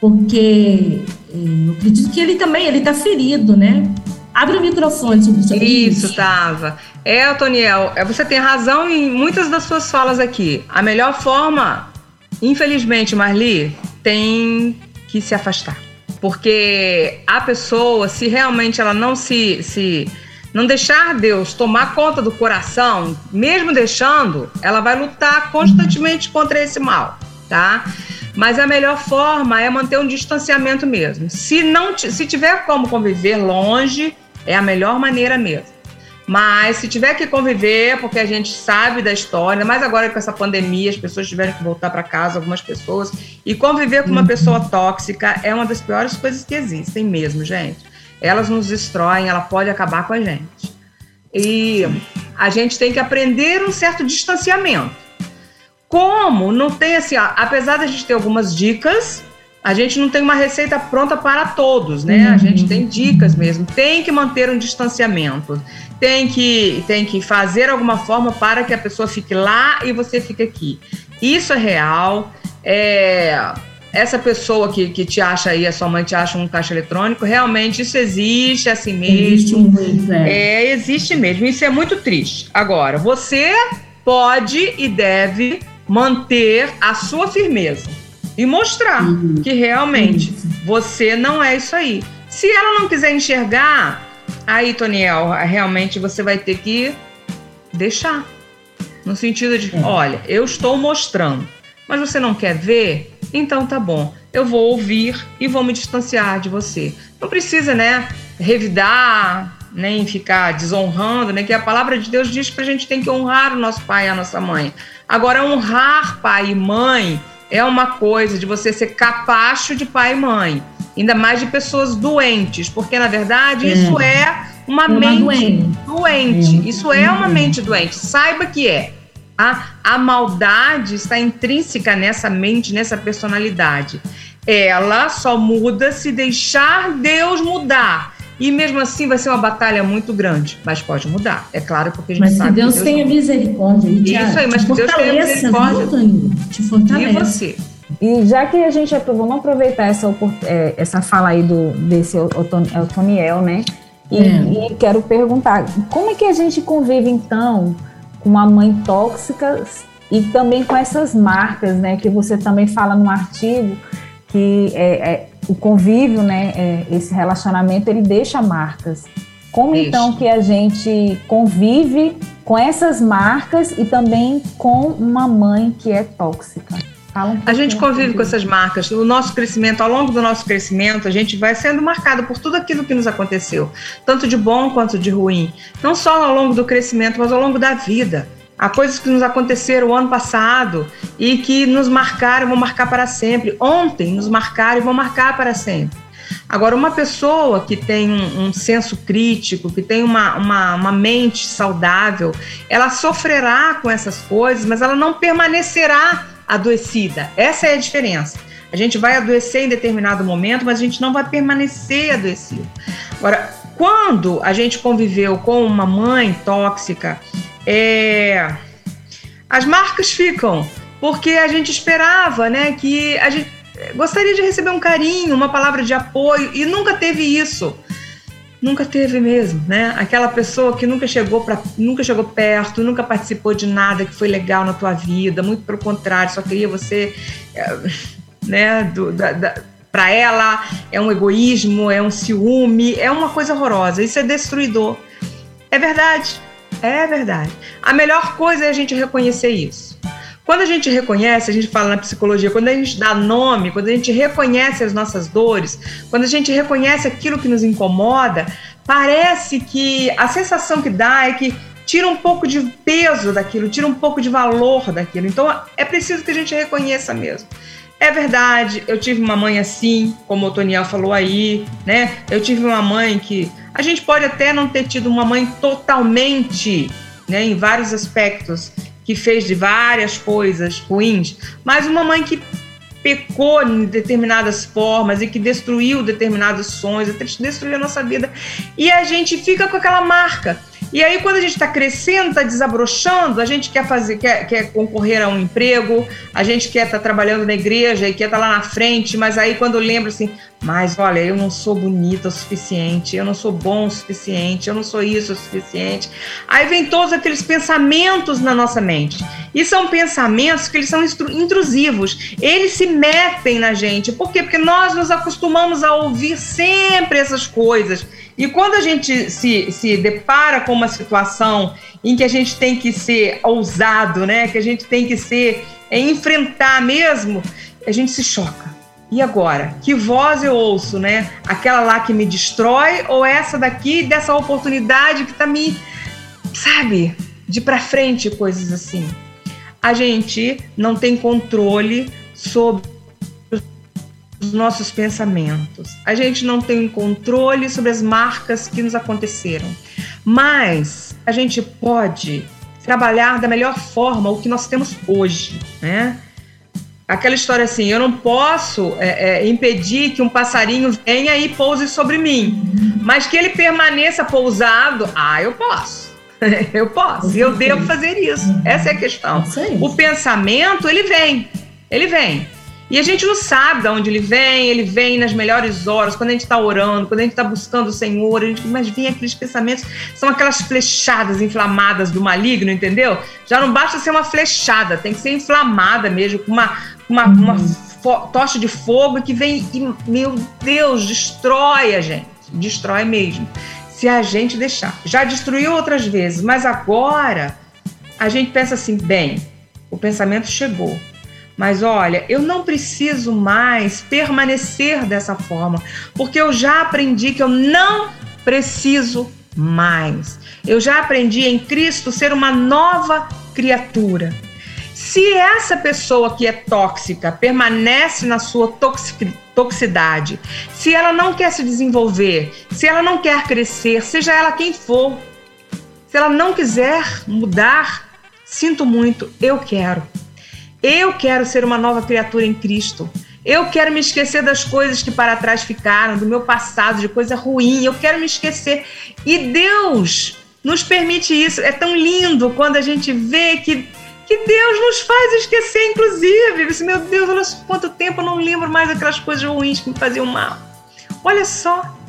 porque eh, eu acredito que ele também ele está ferido, né? Abre o microfone sobre
isso. Isso, tava. É, Toniel, é, você tem razão em muitas das suas falas aqui. A melhor forma, infelizmente, Marli, tem que se afastar. Porque a pessoa, se realmente ela não se, se não deixar Deus tomar conta do coração, mesmo deixando, ela vai lutar constantemente contra esse mal, tá? Mas a melhor forma é manter um distanciamento mesmo. Se não se tiver como conviver longe, é a melhor maneira mesmo. Mas se tiver que conviver, porque a gente sabe da história, mas agora com essa pandemia, as pessoas tiveram que voltar para casa, algumas pessoas, e conviver com uma uhum. pessoa tóxica é uma das piores coisas que existem mesmo, gente elas nos destroem, ela pode acabar com a gente. E a gente tem que aprender um certo distanciamento. Como não tem assim, apesar da gente ter algumas dicas, a gente não tem uma receita pronta para todos, né? A gente tem dicas mesmo. Tem que manter um distanciamento. Tem que, tem que fazer alguma forma para que a pessoa fique lá e você fique aqui. Isso é real. É, essa pessoa que, que te acha aí, a sua mãe te acha um caixa eletrônico, realmente isso existe assim mesmo. Existe muito, é. é. existe mesmo. Isso é muito triste. Agora, você pode e deve manter a sua firmeza e mostrar uhum. que realmente você não é isso aí. Se ela não quiser enxergar, aí, Toniel, realmente você vai ter que deixar. No sentido de, é. olha, eu estou mostrando, mas você não quer ver? Então tá bom, eu vou ouvir e vou me distanciar de você. Não precisa, né, revidar, nem ficar desonrando, né? Que a palavra de Deus diz que a gente tem que honrar o nosso pai e a nossa mãe. Agora, honrar pai e mãe é uma coisa de você ser capacho de pai e mãe, ainda mais de pessoas doentes, porque na verdade é. isso é uma, é uma mente doente. doente. É. Isso é uma mente doente. Saiba que é. A, a maldade está intrínseca nessa mente, nessa personalidade. Ela só muda se deixar Deus mudar. E mesmo assim vai ser uma batalha muito grande, mas pode mudar. É claro, porque a gente
mas
sabe.
Deus que Deus tenha misericórdia.
Isso aí, mas que Deus tenha misericórdia.
Viu, te fortalece.
E você?
E já que a gente vamos aproveitar essa, é, essa fala aí do, desse Otoniel, né? E, é. e quero perguntar, como é que a gente convive então com uma mãe tóxica e também com essas marcas, né, que você também fala no artigo, que é, é o convívio, né, é, esse relacionamento, ele deixa marcas. Como Isso. então que a gente convive com essas marcas e também com uma mãe que é tóxica?
Um a gente convive com essas marcas. O nosso crescimento, ao longo do nosso crescimento, a gente vai sendo marcado por tudo aquilo que nos aconteceu, tanto de bom quanto de ruim. Não só ao longo do crescimento, mas ao longo da vida. Há coisas que nos aconteceram o ano passado e que nos marcaram, vão marcar para sempre. Ontem nos marcaram e vão marcar para sempre. Agora, uma pessoa que tem um, um senso crítico, que tem uma, uma, uma, mente saudável, ela sofrerá com essas coisas, mas ela não permanecerá adoecida. Essa é a diferença. A gente vai adoecer em determinado momento, mas a gente não vai permanecer adoecido. Agora, quando a gente conviveu com uma mãe tóxica, é, as marcas ficam, porque a gente esperava, né, que a gente gostaria de receber um carinho, uma palavra de apoio e nunca teve isso. Nunca teve mesmo, né? Aquela pessoa que nunca chegou para, nunca chegou perto, nunca participou de nada que foi legal na tua vida, muito pelo contrário, só queria você, eh, né? Do, da, da para ela é um egoísmo, é um ciúme, é uma coisa horrorosa. Isso é destruidor. É verdade, é verdade. A melhor coisa é a gente reconhecer isso. Quando a gente reconhece, a gente fala na psicologia, quando a gente dá nome, quando a gente reconhece as nossas dores, quando a gente reconhece aquilo que nos incomoda, parece que a sensação que dá é que tira um pouco de peso daquilo, tira um pouco de valor daquilo. Então é preciso que a gente reconheça mesmo. É verdade, eu tive uma mãe assim, como o Toniel falou aí, né? Eu tive uma mãe que a gente pode até não ter tido uma mãe totalmente, né, em vários aspectos, que fez de várias coisas ruins, mas uma mãe que pecou em determinadas formas e que destruiu determinados sonhos, destruiu a nossa vida. E a gente fica com aquela marca. E aí, quando a gente está crescendo, está desabrochando, a gente quer fazer, quer, quer concorrer a um emprego, a gente quer estar tá trabalhando na igreja e quer estar tá lá na frente, mas aí quando eu lembro assim, mas olha, eu não sou bonita o suficiente, eu não sou bom o suficiente, eu não sou isso o suficiente. Aí vem todos aqueles pensamentos na nossa mente. E são pensamentos que eles são intrusivos. Eles se metem na gente. Por quê? Porque nós nos acostumamos a ouvir sempre essas coisas. E quando a gente se, se depara com uma situação em que a gente tem que ser ousado, né? Que a gente tem que ser é, enfrentar mesmo, a gente se choca. E agora? Que voz eu ouço, né? Aquela lá que me destrói ou essa daqui dessa oportunidade que tá me, sabe, de para frente, coisas assim. A gente não tem controle sobre nossos pensamentos. A gente não tem controle sobre as marcas que nos aconteceram. Mas a gente pode trabalhar da melhor forma o que nós temos hoje, né? Aquela história assim, eu não posso é, é, impedir que um passarinho venha e pouse sobre mim, mas que ele permaneça pousado, ah, eu posso. eu posso, eu devo fazer isso. Essa é a questão. O pensamento, ele vem, ele vem. E a gente não sabe de onde ele vem, ele vem nas melhores horas, quando a gente está orando, quando a gente está buscando o Senhor, a gente, mas vem aqueles pensamentos, são aquelas flechadas inflamadas do maligno, entendeu? Já não basta ser uma flechada, tem que ser inflamada mesmo, com uma, uma, uhum. uma tocha de fogo que vem e, meu Deus, destrói a gente, destrói mesmo, se a gente deixar. Já destruiu outras vezes, mas agora a gente pensa assim, bem, o pensamento chegou, mas olha, eu não preciso mais permanecer dessa forma, porque eu já aprendi que eu não preciso mais. Eu já aprendi em Cristo ser uma nova criatura. Se essa pessoa que é tóxica permanece na sua toxicidade, se ela não quer se desenvolver, se ela não quer crescer, seja ela quem for, se ela não quiser mudar, sinto muito, eu quero. Eu quero ser uma nova criatura em Cristo. Eu quero me esquecer das coisas que para trás ficaram, do meu passado, de coisa ruim. Eu quero me esquecer. E Deus nos permite isso. É tão lindo quando a gente vê que, que Deus nos faz esquecer, inclusive. Meu Deus, olha quanto tempo eu não lembro mais aquelas coisas ruins que me faziam mal. Olha só.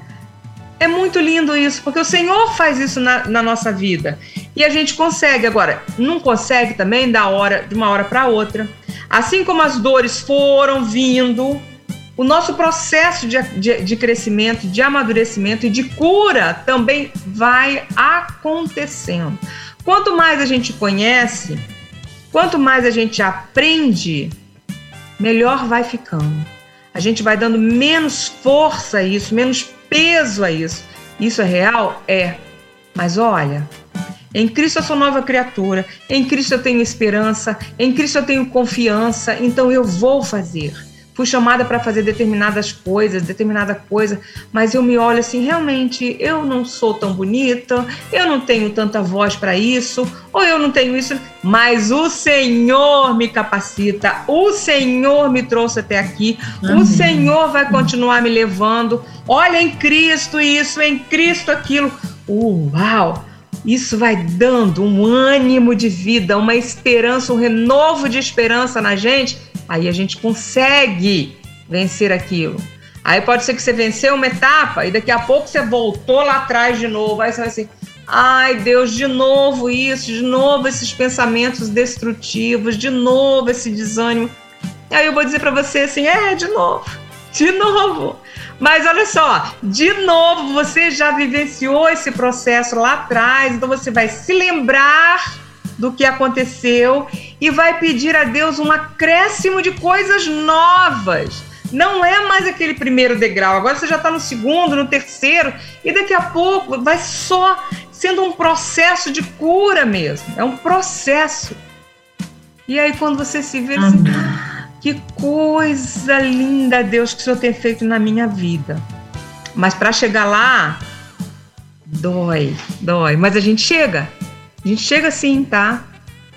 É muito lindo isso, porque o Senhor faz isso na, na nossa vida. E a gente consegue. Agora, não consegue também da hora, de uma hora para outra. Assim como as dores foram vindo, o nosso processo de, de, de, crescimento, de amadurecimento e de cura também vai acontecendo. Quanto mais a gente conhece, quanto mais a gente aprende, melhor vai ficando. A gente vai dando menos força a isso, menos peso a isso. Isso é real? É. Mas olha, em Cristo eu sou nova criatura, em Cristo eu tenho esperança, em Cristo eu tenho confiança, então eu vou fazer. Fui chamada para fazer determinadas coisas, determinada coisa, mas eu me olho assim, realmente eu não sou tão bonita, eu não tenho tanta voz para isso, ou eu não tenho isso, mas o Senhor me capacita, o Senhor me trouxe até aqui, Amém. o Senhor vai continuar me levando. Olha em Cristo isso, em Cristo aquilo. Uau! isso vai dando um ânimo de vida, uma esperança, um renovo de esperança na gente, aí a gente consegue vencer aquilo. Aí pode ser que você venceu uma etapa e daqui a pouco você voltou lá atrás de novo. Aí você vai assim: ai Deus, de novo isso, de novo esses pensamentos destrutivos, de novo esse desânimo. Aí eu vou dizer para você assim: é, de novo, de novo. Mas olha só, de novo, você já vivenciou esse processo lá atrás, então você vai se lembrar do que aconteceu e vai pedir a Deus um acréscimo de coisas novas. Não é mais aquele primeiro degrau, agora você já está no segundo, no terceiro, e daqui a pouco vai só sendo um processo de cura mesmo. É um processo. E aí, quando você se vê assim, ah, que coisa linda, Deus, que o Senhor tem feito na minha vida. Mas para chegar lá, dói, dói. Mas a gente chega. A gente chega sim, tá?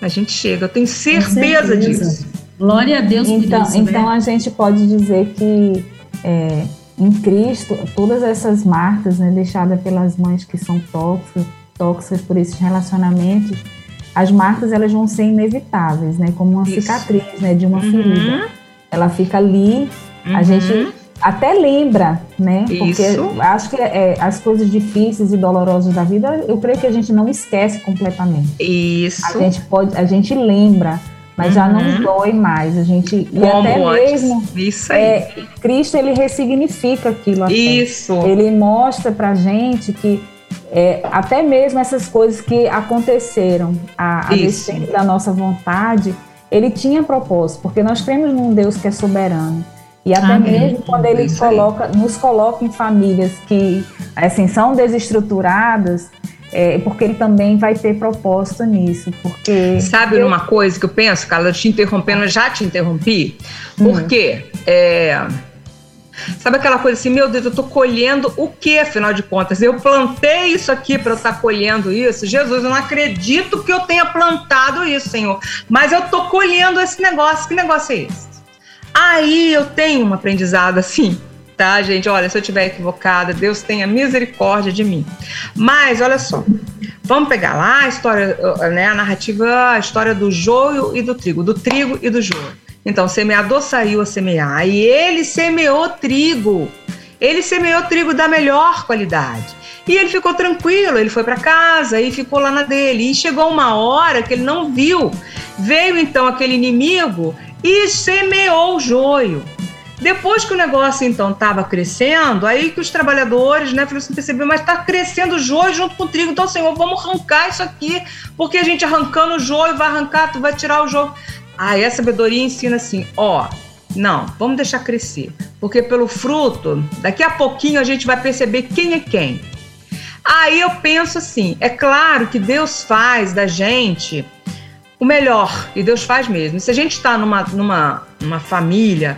A gente chega, eu tenho certeza, certeza. disso.
Glória a Deus
então,
por isso.
Então né? a gente pode dizer que é, em Cristo, todas essas marcas né, deixadas pelas mães que são tóxicas, tóxicas por esses relacionamentos, as marcas elas vão ser inevitáveis, né? Como uma isso. cicatriz né, de uma uhum. ferida. Ela fica ali, uhum. a gente até lembra, né? Porque Isso. acho que é, as coisas difíceis e dolorosas da vida, eu creio que a gente não esquece completamente.
Isso.
A gente pode, a gente lembra, mas uhum. já não uhum. dói mais. A gente e até mesmo
Isso aí.
É, Cristo ele ressignifica aquilo. Até.
Isso.
Ele mostra pra gente que é, até mesmo essas coisas que aconteceram a, a despeito da nossa vontade, ele tinha propósito, porque nós cremos num Deus que é soberano. E até mesmo quando ele coloca, nos coloca em famílias que assim, são desestruturadas, é, porque ele também vai ter propósito nisso. Porque
Sabe eu... uma coisa que eu penso, Carla, te interrompendo, eu já te interrompi? Porque hum. é, Sabe aquela coisa assim, meu Deus, eu estou colhendo o que, afinal de contas? Eu plantei isso aqui para eu estar tá colhendo isso. Jesus, eu não acredito que eu tenha plantado isso, Senhor. Mas eu estou colhendo esse negócio. Que negócio é esse? Aí eu tenho um aprendizado assim, tá, gente? Olha, se eu estiver equivocada, Deus tenha misericórdia de mim. Mas olha só, vamos pegar lá a história, né, a narrativa, a história do joio e do trigo, do trigo e do joio. Então, o semeador saiu a semear e ele semeou trigo. Ele semeou trigo da melhor qualidade. E ele ficou tranquilo, ele foi para casa e ficou lá na dele. E chegou uma hora que ele não viu. Veio então aquele inimigo e semeou o joio. Depois que o negócio então estava crescendo, aí que os trabalhadores, né, falaram assim, perceberam, mas está crescendo o joio junto com o trigo, então, Senhor, vamos arrancar isso aqui, porque a gente arrancando o joio vai arrancar, tu vai tirar o joio. Aí a sabedoria ensina assim, ó, não, vamos deixar crescer, porque pelo fruto, daqui a pouquinho a gente vai perceber quem é quem. Aí eu penso assim, é claro que Deus faz da gente o melhor, e Deus faz mesmo. Se a gente está numa, numa, numa família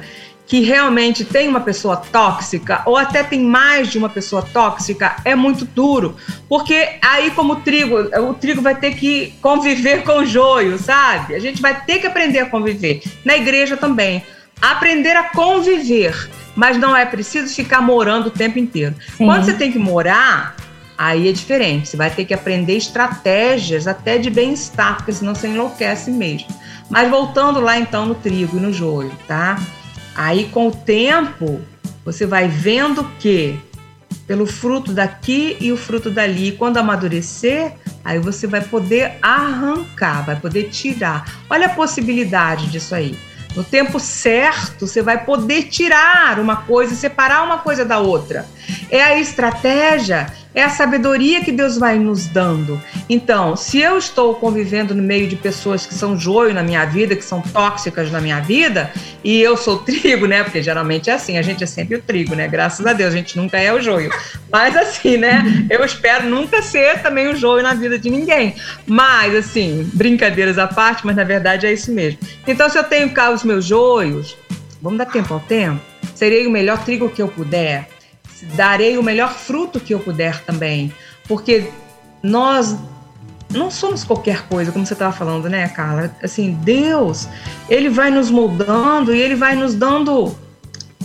que realmente tem uma pessoa tóxica, ou até tem mais de uma pessoa tóxica, é muito duro. Porque aí, como o trigo, o trigo vai ter que conviver com o joio, sabe? A gente vai ter que aprender a conviver. Na igreja também. Aprender a conviver. Mas não é preciso ficar morando o tempo inteiro. Sim. Quando você tem que morar, aí é diferente. Você vai ter que aprender estratégias até de bem-estar, porque senão você enlouquece mesmo. Mas voltando lá então no trigo e no joio, tá? Aí com o tempo, você vai vendo que pelo fruto daqui e o fruto dali, quando amadurecer, aí você vai poder arrancar, vai poder tirar. Olha a possibilidade disso aí. No tempo certo, você vai poder tirar uma coisa e separar uma coisa da outra. É a estratégia, é a sabedoria que Deus vai nos dando. Então, se eu estou convivendo no meio de pessoas que são joio na minha vida, que são tóxicas na minha vida, e eu sou trigo, né? Porque geralmente é assim, a gente é sempre o trigo, né? Graças a Deus, a gente nunca é o joio. Mas assim, né? Eu espero nunca ser também o joio na vida de ninguém. Mas, assim, brincadeiras à parte, mas na verdade é isso mesmo. Então, se eu tenho cá os meus joios, vamos dar tempo ao tempo, serei o melhor trigo que eu puder darei o melhor fruto que eu puder também, porque nós não somos qualquer coisa, como você estava falando, né, Carla? Assim, Deus, ele vai nos moldando e ele vai nos dando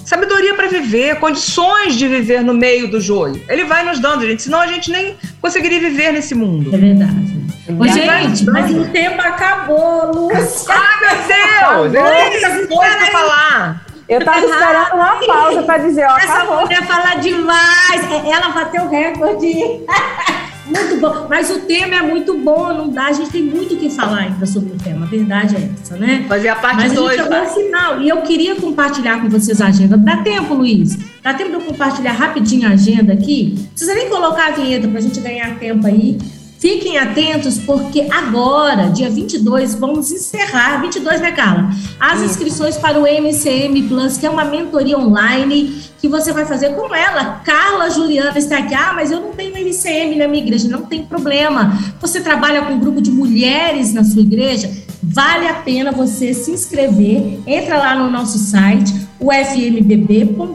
sabedoria para viver, condições de viver no meio do joio. Ele vai nos dando, gente, senão a gente nem conseguiria viver nesse mundo.
É verdade. Ô, gente, mas o tempo acabou, Lúcia.
Ai, meu Deus! Eu tenho muita coisa pra falar.
Eu tava esperando uma pausa para dizer, ó,
Essa
acabou.
mulher fala demais. Ela bateu recorde. Muito bom, mas o tema é muito bom, não dá, a gente tem muito o que falar ainda sobre o tema, a verdade é essa, né?
Fazer a parte
Mas a gente
2,
chegou ao final e eu queria compartilhar com vocês a agenda. Dá tempo, Luiz? Dá tempo de eu compartilhar rapidinho a agenda aqui? Não precisa nem colocar a vinheta para a gente ganhar tempo aí. Fiquem atentos, porque agora, dia 22, vamos encerrar, 22, né, Carla? As inscrições para o MCM Plus, que é uma mentoria online que você vai fazer com ela. Carla Juliana está aqui. Ah, mas eu não tenho MCM na minha igreja. Não tem problema. Você trabalha com um grupo de mulheres na sua igreja? Vale a pena você se inscrever. Entra lá no nosso site, ufmbb.org.br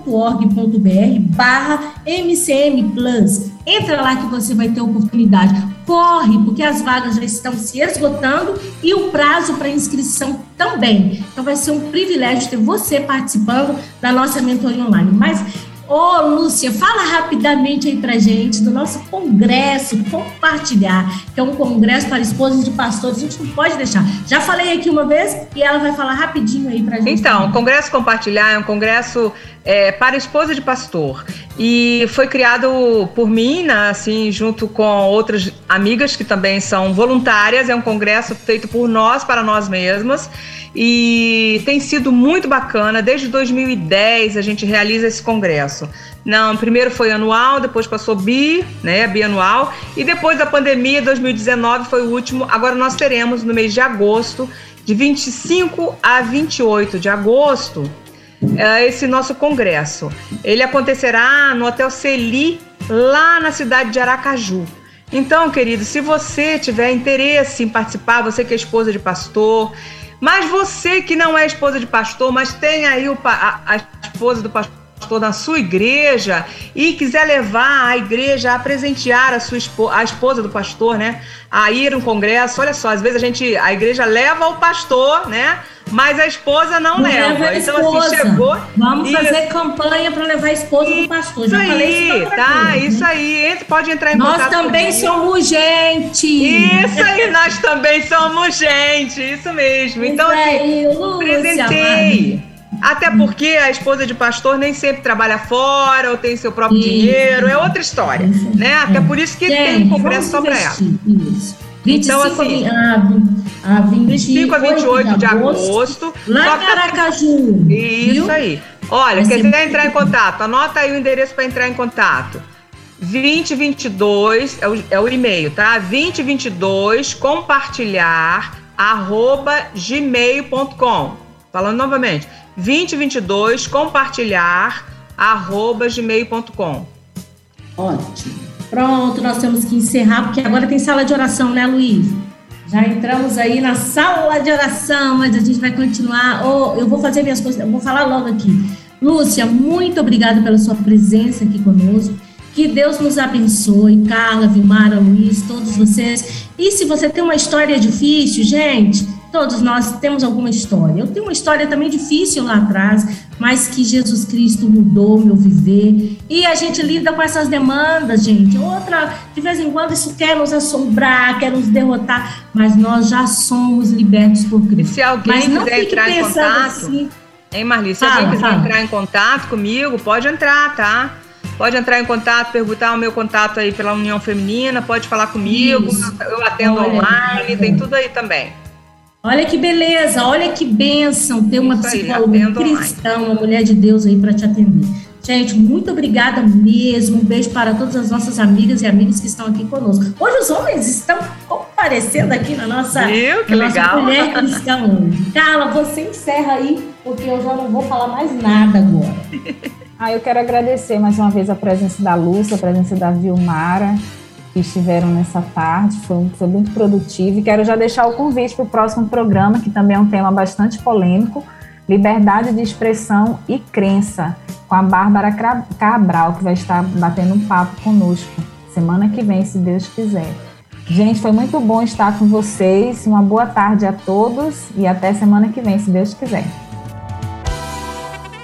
barra MCM Plus. Entra lá que você vai ter oportunidade. Corre, porque as vagas já estão se esgotando e o prazo para inscrição também. Então vai ser um privilégio ter você participando da nossa mentoria online. Mas Ô, Lúcia, fala rapidamente aí pra gente do nosso congresso Compartilhar, que é um congresso para esposas de pastores. A gente não pode deixar. Já falei aqui uma vez e ela vai falar rapidinho aí pra gente.
Então, o Congresso Compartilhar é um congresso é, para esposa de pastor. E foi criado por mim, né, assim, junto com outras amigas que também são voluntárias. É um congresso feito por nós, para nós mesmas. E tem sido muito bacana. Desde 2010 a gente realiza esse congresso. Não, primeiro foi anual, depois passou bi, né, bianual, e depois da pandemia, 2019 foi o último. Agora nós teremos no mês de agosto, de 25 a 28 de agosto, é, esse nosso congresso. Ele acontecerá no Hotel Celi, lá na cidade de Aracaju. Então, querido, se você tiver interesse em participar, você que é esposa de pastor, mas você que não é esposa de pastor, mas tem aí o, a, a esposa do pastor na sua igreja e quiser levar a igreja a presentear a sua esposa, a esposa do pastor, né, a ir a um congresso. Olha só, às vezes a gente, a igreja leva o pastor, né, mas a esposa não,
Não
leva.
leva
então assim chegou.
Vamos
Isso.
fazer campanha para levar a esposa do pastor.
Isso
Já isso
aí, tá?
né?
Isso aí. Entra- Pode entrar em
Nós
contato
também
comigo.
somos gente.
Isso aí, nós também somos gente, isso mesmo. Então,
Isso
assim,
aí, Lúcia,
presentei. Até porque a esposa de pastor nem sempre trabalha fora ou tem seu próprio dinheiro, é outra história, né? Até
É.
por isso que tem
Gente,
um congresso só para ela.
Isso. 25
Então, assim,
a, a
25 a 28 de agosto.
Lá em Aracaju.
Isso
viu?
aí. Olha,
Vai ser
quiser entrar em contato, anota aí o endereço para entrar em contato. 2022 é o, é o e-mail, tá? 2022 compartilhar arroba gmail.com. Falando novamente, 2022 compartilhar arroba gmail.com.
Ótimo. Pronto, nós temos que encerrar, porque agora tem sala de oração, né, Luiz? Já entramos aí na sala de oração, mas a gente vai continuar. Oh, eu vou fazer minhas coisas, eu vou falar logo aqui. Lúcia, muito obrigada pela sua presença aqui conosco. Que Deus nos abençoe, Carla, Vilmara, Luiz, todos vocês. E se você tem uma história difícil, gente, todos nós temos alguma história. Eu tenho uma história também difícil lá atrás, mas que Jesus Cristo mudou meu viver. E a gente lida com essas demandas, gente. Outra, de vez em quando, isso quer nos assombrar, quer nos derrotar, mas nós já somos libertos por Cristo.
se alguém
Mas não
quiser entrar em contato,
assim.
Hein, Marli? Se
Fala,
alguém quiser
fala.
entrar em contato comigo, pode entrar, tá? Pode entrar em contato, perguntar o meu contato aí pela União Feminina, pode falar comigo,
Isso.
eu atendo
Olha,
online, tem tudo aí também.
Olha que beleza, olha que bênção ter uma
Isso
psicóloga cristã, uma mulher de Deus aí para te atender. Gente, muito obrigada mesmo. Um beijo para todas as nossas amigas e amigos que estão aqui conosco. Hoje os homens estão comparecendo aqui na nossa,
Viu? Que
na nossa
legal.
mulher cristã hoje. Carla, você encerra aí, porque eu já não vou falar mais nada agora.
Ah, eu quero agradecer mais uma vez a presença da Lúcia, a presença da Vilmara, que estiveram nessa tarde, foi, foi muito produtivo. E quero já deixar o convite para o próximo programa, que também é um tema bastante polêmico, liberdade de expressão e crença, com a Bárbara Cabral, que vai estar batendo um papo conosco semana que vem, se Deus quiser. Gente, foi muito bom estar com vocês. Uma boa tarde a todos e até semana que vem, se Deus quiser.